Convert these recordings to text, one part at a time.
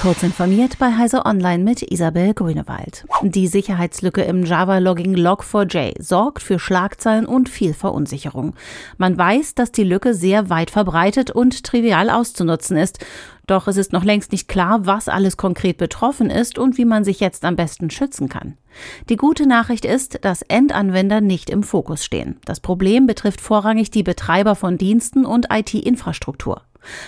Kurz informiert bei Heise Online mit Isabel Grünewald. Die Sicherheitslücke im Java-Logging Log4j sorgt für Schlagzeilen und viel Verunsicherung. Man weiß, dass die Lücke sehr weit verbreitet und trivial auszunutzen ist. Doch es ist noch längst nicht klar, was alles konkret betroffen ist und wie man sich jetzt am besten schützen kann. Die gute Nachricht ist, dass Endanwender nicht im Fokus stehen. Das Problem betrifft vorrangig die Betreiber von Diensten und IT-Infrastruktur.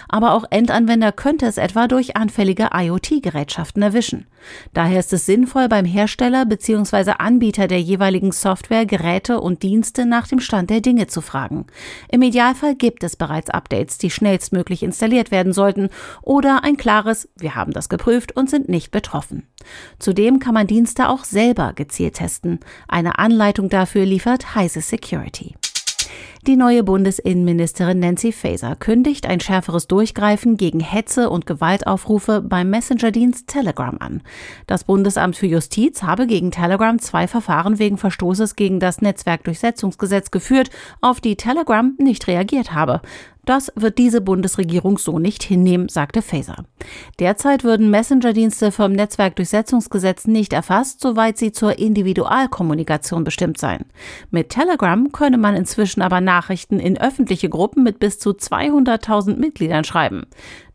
Aber auch Endanwender könnte es etwa durch anfällige IoT-Gerätschaften erwischen. Daher ist es sinnvoll, beim Hersteller bzw. Anbieter der jeweiligen Software, Geräte und Dienste nach dem Stand der Dinge zu fragen. Im Idealfall gibt es bereits Updates, die schnellstmöglich installiert werden sollten oder ein klares Wir haben das geprüft und sind nicht betroffen. Zudem kann man Dienste auch selber gezielt testen. Eine Anleitung dafür liefert Heise Security. Die neue Bundesinnenministerin Nancy Faeser kündigt ein schärferes Durchgreifen gegen Hetze und Gewaltaufrufe beim Messenger-Dienst Telegram an. Das Bundesamt für Justiz habe gegen Telegram zwei Verfahren wegen Verstoßes gegen das Netzwerkdurchsetzungsgesetz geführt, auf die Telegram nicht reagiert habe. Das wird diese Bundesregierung so nicht hinnehmen, sagte Faeser. Derzeit würden Messenger-Dienste vom Netzwerkdurchsetzungsgesetz nicht erfasst, soweit sie zur Individualkommunikation bestimmt seien. Mit Telegram könne man inzwischen aber Nachrichten in öffentliche Gruppen mit bis zu 200.000 Mitgliedern schreiben.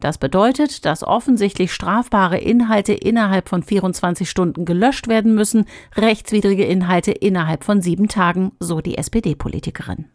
Das bedeutet, dass offensichtlich strafbare Inhalte innerhalb von 24 Stunden gelöscht werden müssen, rechtswidrige Inhalte innerhalb von sieben Tagen, so die SPD-Politikerin.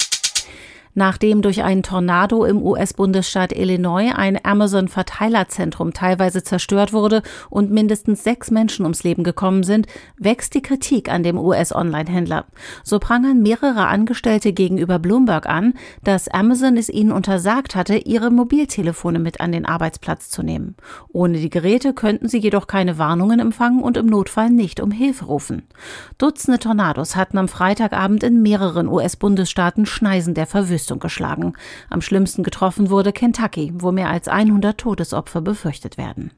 Nachdem durch einen Tornado im US-Bundesstaat Illinois ein Amazon-Verteilerzentrum teilweise zerstört wurde und mindestens sechs Menschen ums Leben gekommen sind, wächst die Kritik an dem US-Online-Händler. So prangern mehrere Angestellte gegenüber Bloomberg an, dass Amazon es ihnen untersagt hatte, ihre Mobiltelefone mit an den Arbeitsplatz zu nehmen. Ohne die Geräte könnten sie jedoch keine Warnungen empfangen und im Notfall nicht um Hilfe rufen. Dutzende Tornados hatten am Freitagabend in mehreren US-Bundesstaaten Schneisen der Verwüstung Verwüstung geschlagen. Am schlimmsten getroffen wurde Kentucky, wo mehr als 100 Todesopfer befürchtet werden.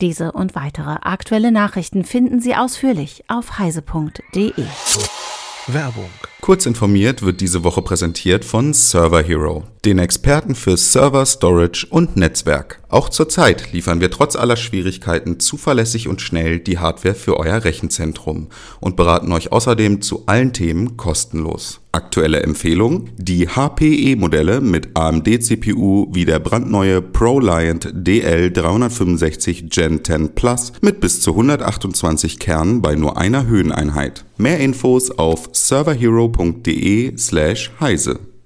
Diese und weitere aktuelle Nachrichten finden Sie ausführlich auf heise.de. Werbung. Kurz informiert wird diese Woche präsentiert von Server Hero, den Experten für Server, Storage und Netzwerk. Auch zurzeit liefern wir trotz aller Schwierigkeiten zuverlässig und schnell die Hardware für euer Rechenzentrum und beraten euch außerdem zu allen Themen kostenlos. Aktuelle Empfehlung: Die HPE-Modelle mit AMD-CPU wie der brandneue ProLiant DL365 Gen 10 Plus mit bis zu 128 Kernen bei nur einer Höheneinheit. Mehr Infos auf serverhero.de/heise.